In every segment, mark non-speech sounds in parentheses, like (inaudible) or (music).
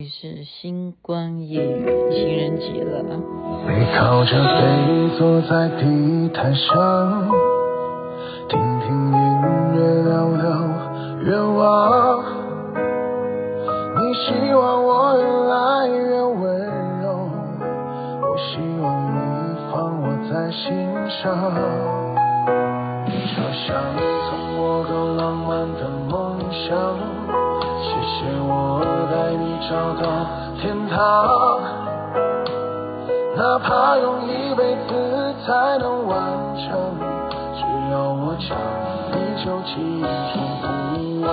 你是星光夜语情人节了。你靠着背坐在地毯上，听听音乐，聊聊愿望。你希望我越来越温柔，我希望你放我在心上。车厢从我个浪漫的梦想。谢谢我找到天堂，哪怕用一辈子才能完成，只要我讲，你就记住不忘。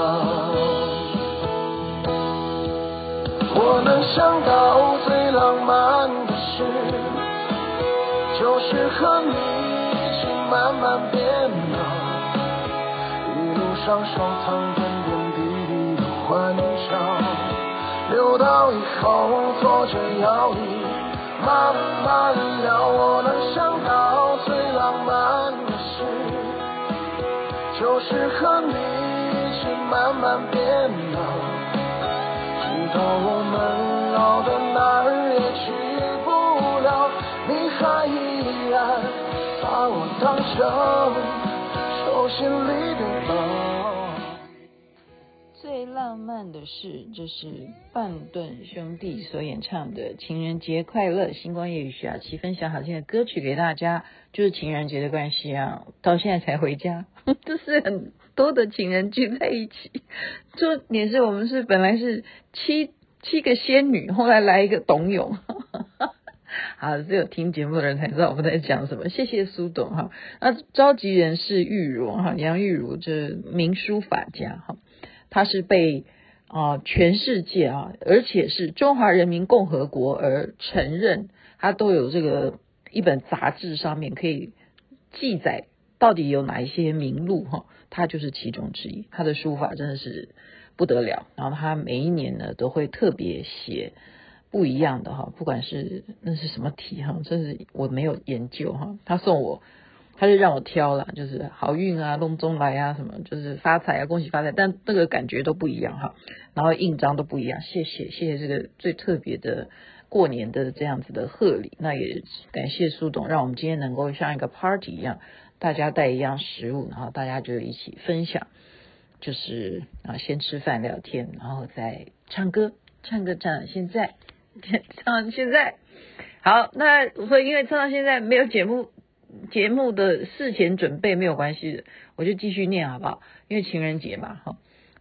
我能想到最浪漫的事，就是和你一起慢慢变老，一路上收藏留到以后坐着摇椅慢慢聊。我能想到最浪漫的事，就是和你一起慢慢变老，直到我们老的哪儿也去不了，你还依然把我当成手心里的宝。浪漫的事，这是半顿兄弟所演唱的《情人节快乐》。星光夜雨徐雅琪分享好听的歌曲给大家，就是情人节的关系啊，到现在才回家，(laughs) 这是很多的情人聚在一起。重点是我们是本来是七七个仙女，后来来一个董永。(laughs) 好，只有听节目的人才知道我们在讲什么。谢谢苏董哈。那召集人是玉如哈，杨玉如，这名书法家哈。他是被啊、全世界啊，而且是中华人民共和国而承认，他都有这个一本杂志上面可以记载到底有哪一些名录哈，他就是其中之一。他的书法真的是不得了，然后他每一年呢都会特别写不一样的哈，不管是那是什么题哈，这是我没有研究哈，他送我。他就让我挑了，就是好运啊，龙中来啊，什么就是发财啊，恭喜发财，但那个感觉都不一样哈，然后印章都不一样。谢谢谢谢这个最特别的过年的这样子的贺礼，那也感谢苏董，让我们今天能够像一个 party 一样，大家带一样食物，然后大家就一起分享，就是啊先吃饭聊天，然后再唱歌，唱歌唱到现在，唱到现在，好，那所以因为唱到现在没有节目。节目的事前准备没有关系的，我就继续念好不好？因为情人节嘛，哈。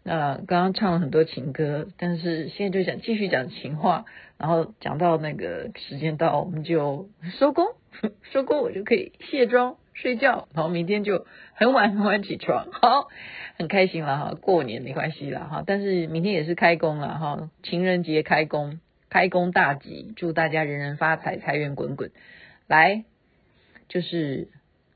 那刚刚唱了很多情歌，但是现在就想继续讲情话，然后讲到那个时间到，我们就收工，(laughs) 收工我就可以卸妆睡觉，然后明天就很晚很晚起床，(laughs) 好，很开心了哈。过年没关系了哈，但是明天也是开工了哈，情人节开工，开工大吉，祝大家人人发财，财源滚滚，来。就是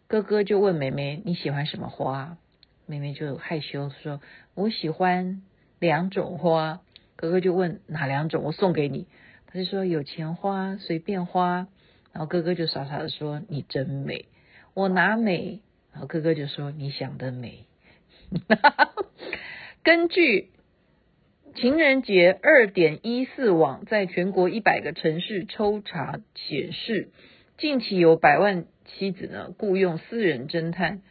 哥哥就问妹妹，你喜欢什么花？妹妹就害羞说，我喜欢两种花。哥哥就问哪两种？我送给你。他就说有钱花，随便花。然后哥哥就傻傻的说，你真美，我哪美？然后哥哥就说，你想得美。(laughs) 根据情人节二点一四网在全国一百个城市抽查显示，近期有百万。妻子呢，雇佣私人侦探，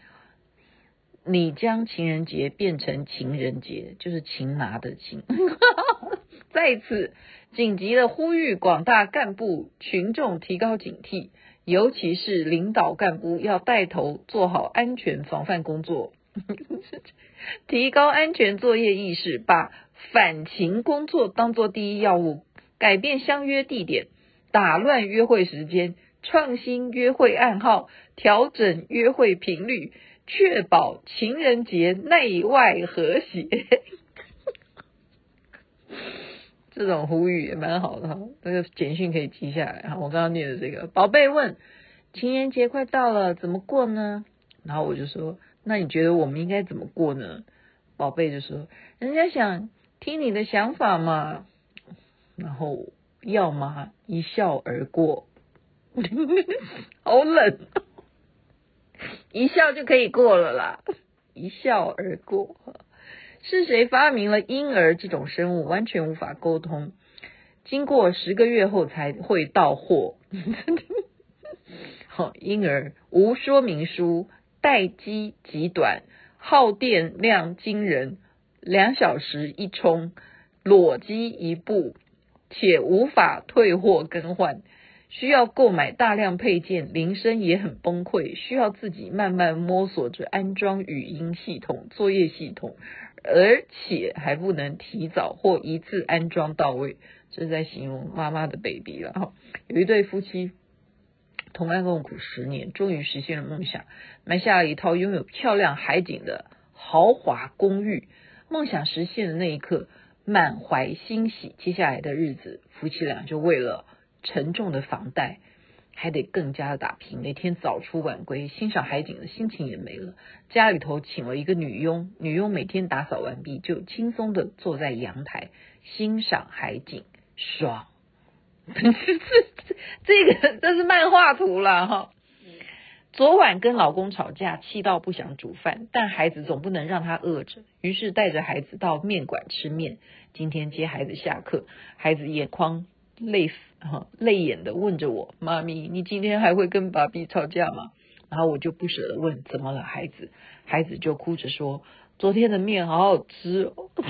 你将情人节变成情人节，就是擒拿的情。(laughs) 在此紧急的呼吁广大干部群众提高警惕，尤其是领导干部要带头做好安全防范工作，(laughs) 提高安全作业意识，把反情工作当作第一要务，改变相约地点，打乱约会时间。创新约会暗号，调整约会频率，确保情人节内外和谐。(laughs) 这种呼吁也蛮好的哈，这个简讯可以记下来哈。我刚刚念的这个，宝贝问：情人节快到了，怎么过呢？然后我就说：那你觉得我们应该怎么过呢？宝贝就说：人家想听你的想法嘛。然后要么一笑而过。(laughs) 好冷，一笑就可以过了啦，一笑而过。是谁发明了婴儿这种生物？完全无法沟通。经过十个月后才会到货。(laughs) 好，婴儿无说明书，待机极短，耗电量惊人，两小时一充，裸机一部，且无法退货更换。需要购买大量配件，铃声也很崩溃，需要自己慢慢摸索着安装语音系统、作业系统，而且还不能提早或一次安装到位。这是在形容妈妈的 baby 了哈。有一对夫妻同甘共苦十年，终于实现了梦想，买下了一套拥有漂亮海景的豪华公寓。梦想实现的那一刻，满怀欣喜。接下来的日子，夫妻俩就为了。沉重的房贷，还得更加的打拼，每天早出晚归，欣赏海景的心情也没了。家里头请了一个女佣，女佣每天打扫完毕，就轻松的坐在阳台欣赏海景，爽。(laughs) 这这这个这是漫画图了哈。(laughs) 昨晚跟老公吵架，气到不想煮饭，但孩子总不能让他饿着，于是带着孩子到面馆吃面。今天接孩子下课，孩子眼眶泪。哈，泪眼的问着我：“妈咪，你今天还会跟爸比吵架吗？”然后我就不舍得问：“怎么了，孩子？”孩子就哭着说：“昨天的面好好吃哦。(laughs) ”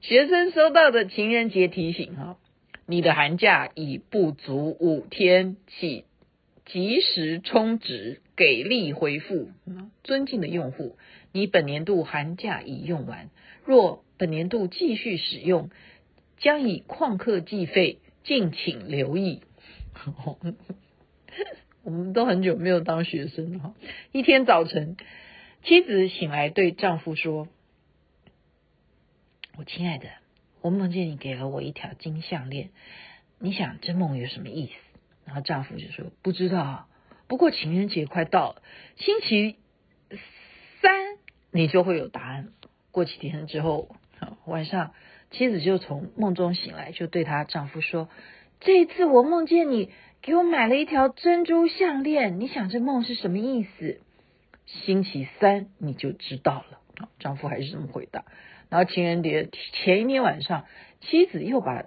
学生收到的情人节提醒：哈，你的寒假已不足五天，请及时充值，给力回复。尊敬的用户，你本年度寒假已用完，若本年度继续使用，将以旷课计费，敬请留意。(laughs) 我们都很久没有当学生了。一天早晨，妻子醒来对丈夫说：“我亲爱的，我梦见你给了我一条金项链，你想这梦有什么意思？”然后丈夫就说：“不知道，不过情人节快到了，星期三你就会有答案。过几天之后。”晚上，妻子就从梦中醒来，就对她丈夫说：“这一次我梦见你给我买了一条珍珠项链，你想这梦是什么意思？星期三你就知道了。”丈夫还是这么回答。然后情人节前一天晚上，妻子又把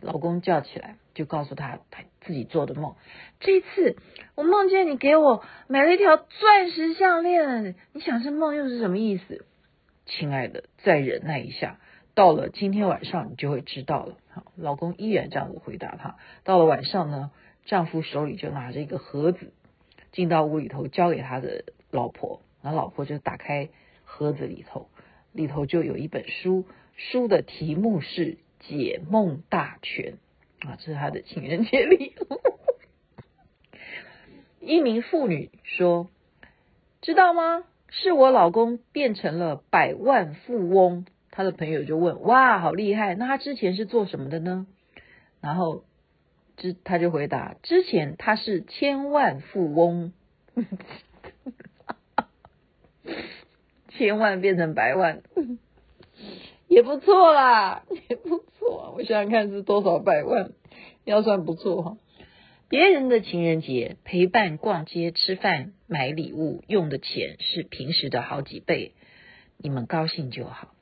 老公叫起来，就告诉他他自己做的梦。这一次我梦见你给我买了一条钻石项链，你想这梦又是什么意思？亲爱的，再忍耐一下，到了今天晚上你就会知道了。好，老公依然这样子回答他。到了晚上呢，丈夫手里就拿着一个盒子，进到屋里头交给他的老婆，然后老婆就打开盒子里头，里头就有一本书，书的题目是《解梦大全》啊，这是他的情人节礼物。一名妇女说：“知道吗？”是我老公变成了百万富翁，他的朋友就问：哇，好厉害！那他之前是做什么的呢？然后之他就回答：之前他是千万富翁，(laughs) 千万变成百万，也不错啦，也不错。我想想看是多少百万，要算不错哈。别人的情人节陪伴逛街、吃饭、买礼物用的钱是平时的好几倍，你们高兴就好。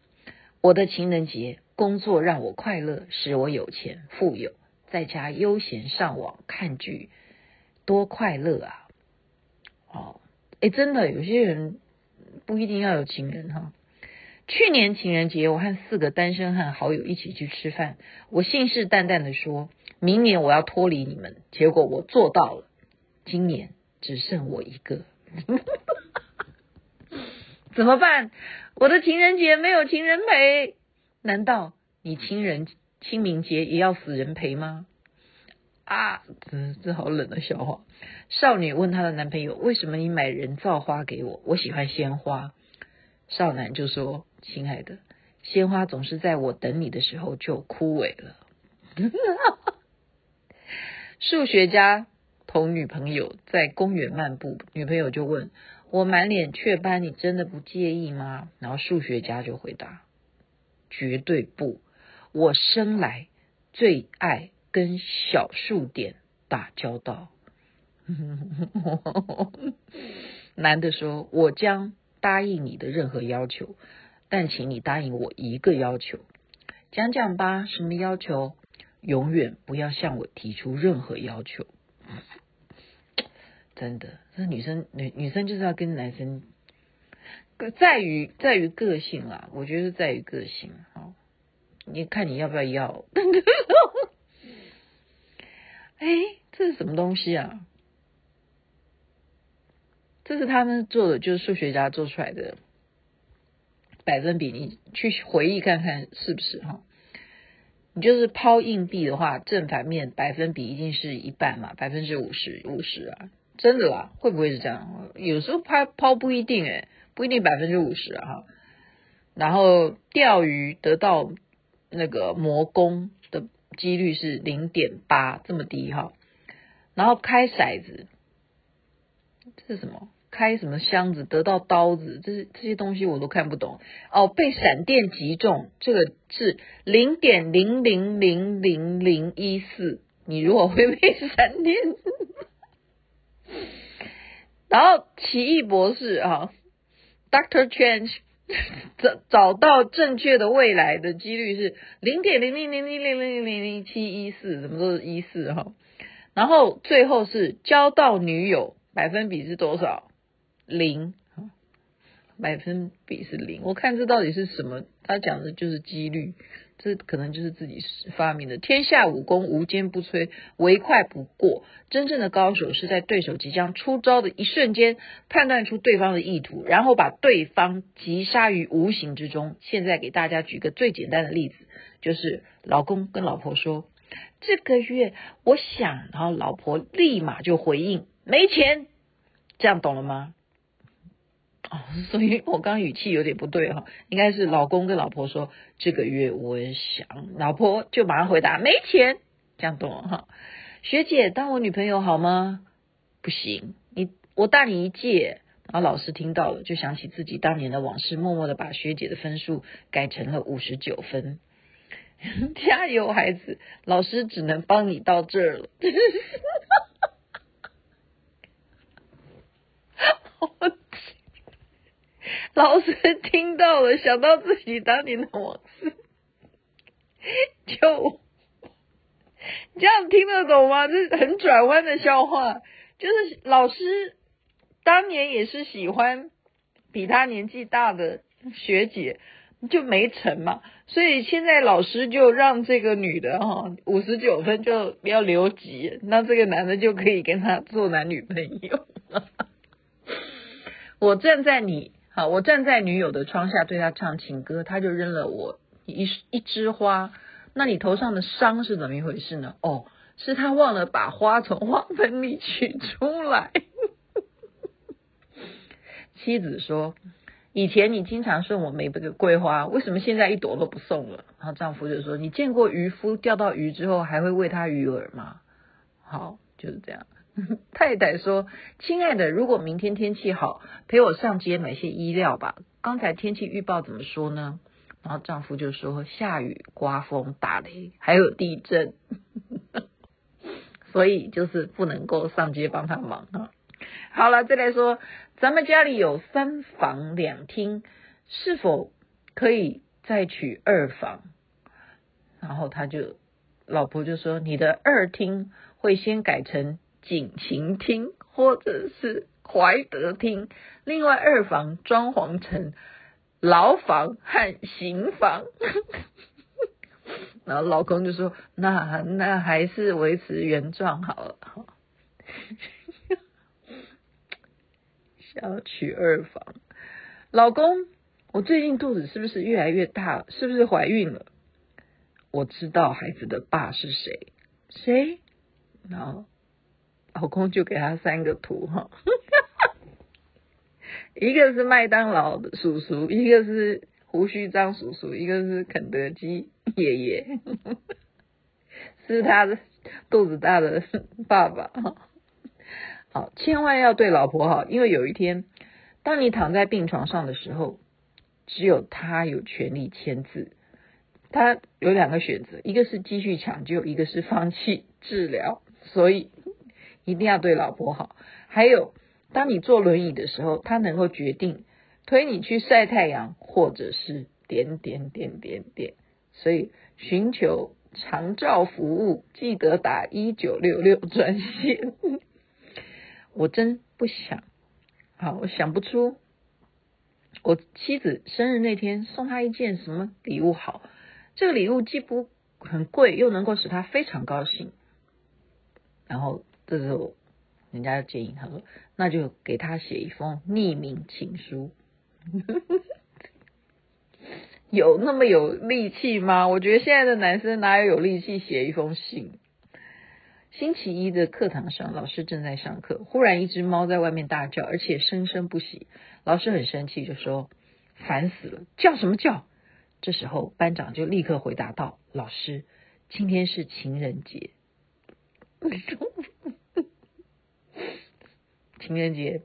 我的情人节工作让我快乐，使我有钱富有，在家悠闲上网看剧，多快乐啊！哦，诶，真的有些人不一定要有情人哈。去年情人节，我和四个单身汉好友一起去吃饭。我信誓旦旦的说，明年我要脱离你们。结果我做到了，今年只剩我一个，(laughs) 怎么办？我的情人节没有情人陪。难道你情人清明节也要死人陪吗？啊，这这好冷的笑话。少女问她的男朋友：“为什么你买人造花给我？我喜欢鲜花。”少男就说。亲爱的，鲜花总是在我等你的时候就枯萎了。数学家同女朋友在公园漫步，女朋友就问：“我满脸雀斑，你真的不介意吗？”然后数学家就回答：“绝对不，我生来最爱跟小数点打交道。”男的说：“我将答应你的任何要求。”但请你答应我一个要求，讲讲吧，什么要求？永远不要向我提出任何要求。真的，这女生女女生就是要跟男生，在于在于个性啦，我觉得在于个性。好，你看你要不要要？哎，这是什么东西啊？这是他们做的，就是数学家做出来的百分比，你去回忆看看是不是哈？你就是抛硬币的话，正反面百分比一定是一半嘛，百分之五十五十啊，真的啦，会不会是这样？有时候抛抛不一定诶，不一定百分之五十啊哈。然后钓鱼得到那个魔宫的几率是零点八，这么低哈。然后开骰子，这是什么？开什么箱子得到刀子，这是这些东西我都看不懂哦。被闪电击中，这个是零点零零零零零一四。你如果会被闪电，(laughs) 然后奇异博士啊，Doctor Change (laughs) 找找到正确的未来的几率是零点零零零零零零零零七一四，什么都是一四哈。然后最后是交到女友，百分比是多少？零，百分比是零。我看这到底是什么？他讲的就是几率，这可能就是自己发明的。天下武功无坚不摧，唯快不过。真正的高手是在对手即将出招的一瞬间，判断出对方的意图，然后把对方击杀于无形之中。现在给大家举个最简单的例子，就是老公跟老婆说：“这个月我想。”然后老婆立马就回应：“没钱。”这样懂了吗？哦，(laughs) 所以我刚刚语气有点不对哈，应该是老公跟老婆说，这个月我也想，老婆就马上回答没钱，这样懂了哈。学姐当我女朋友好吗？不行，你我大你一届。然后老师听到了，就想起自己当年的往事，默默的把学姐的分数改成了五十九分。(laughs) 加油，孩子，老师只能帮你到这儿了。(laughs) (laughs) 老师听到了，想到自己当年的往事，(laughs) 就这样听得懂吗？这是很转弯的笑话，就是老师当年也是喜欢比他年纪大的学姐，就没成嘛，所以现在老师就让这个女的哈五十九分就不要留级，那这个男的就可以跟他做男女朋友。(laughs) 我站在你。好，我站在女友的窗下对她唱情歌，她就扔了我一一枝花。那你头上的伤是怎么一回事呢？哦，是她忘了把花从花盆里取出来。妻子说：“以前你经常送我玫瑰花，为什么现在一朵都不送了？”然后丈夫就说：“你见过渔夫钓到鱼之后还会喂他鱼饵吗？”好，就是这样。(laughs) 太太说：“亲爱的，如果明天天气好，陪我上街买些衣料吧。刚才天气预报怎么说呢？”然后丈夫就说：“下雨、刮风、打雷，还有地震，(laughs) 所以就是不能够上街帮他忙啊。”好了，再来说，咱们家里有三房两厅，是否可以再娶二房？然后他就老婆就说：“你的二厅会先改成。”警情厅或者是怀德厅，另外二房装潢成牢房和刑房。(laughs) 然后老公就说：“那那还是维持原状好了。”想要娶二房，老公，我最近肚子是不是越来越大？是不是怀孕了？我知道孩子的爸是谁？谁？然后。老公就给他三个图哈，(laughs) 一个是麦当劳的叔叔，一个是胡须张叔叔，一个是肯德基爷爷，(laughs) 是他的肚子大的爸爸哈。好，千万要对老婆好，因为有一天，当你躺在病床上的时候，只有他有权利签字。他有两个选择，一个是继续抢救，一个是放弃治疗，所以。一定要对老婆好。还有，当你坐轮椅的时候，他能够决定推你去晒太阳，或者是点点点点点。所以寻求长照服务，记得打一九六六专线。我真不想，好，我想不出。我妻子生日那天送她一件什么礼物好？这个礼物既不很贵，又能够使她非常高兴。然后这时候人家就建议他说：“那就给他写一封匿名情书。(laughs) ”有那么有力气吗？我觉得现在的男生哪有有力气写一封信？星期一的课堂上，老师正在上课，忽然一只猫在外面大叫，而且生生不息。老师很生气，就说：“烦死了，叫什么叫？”这时候班长就立刻回答道：“老师，今天是情人节。” (laughs) 情人节，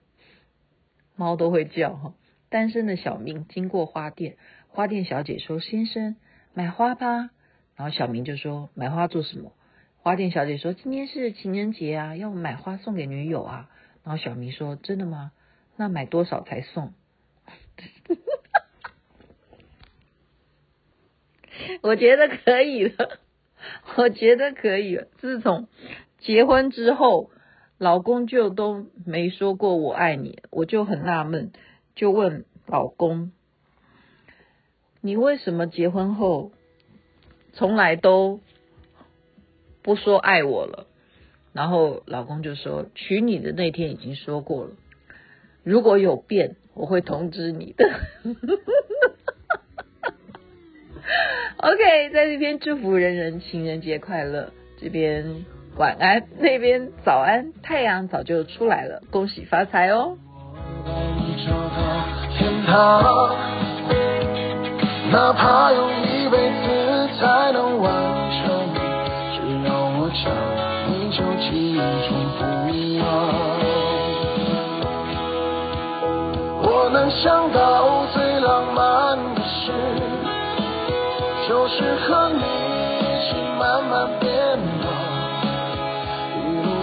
猫都会叫哈。单身的小明经过花店，花店小姐说：“先生，买花吧。”然后小明就说：“买花做什么？”花店小姐说：“今天是情人节啊，要买花送给女友啊。”然后小明说：“真的吗？那买多少才送？” (laughs) 我觉得可以了，(laughs) 我觉得可以了。自从结婚之后，老公就都没说过我爱你，我就很纳闷，就问老公：“你为什么结婚后从来都？”不说爱我了，然后老公就说，娶你的那天已经说过了，如果有变，我会通知你的。(laughs) (laughs) OK，在这边祝福人人情人节快乐，这边晚安，那边早安，太阳早就出来了，恭喜发财哦。哪怕用一辈子才能完成。只要我想你就记住不忘。我能想到最浪漫的事，就是和你一起慢慢变。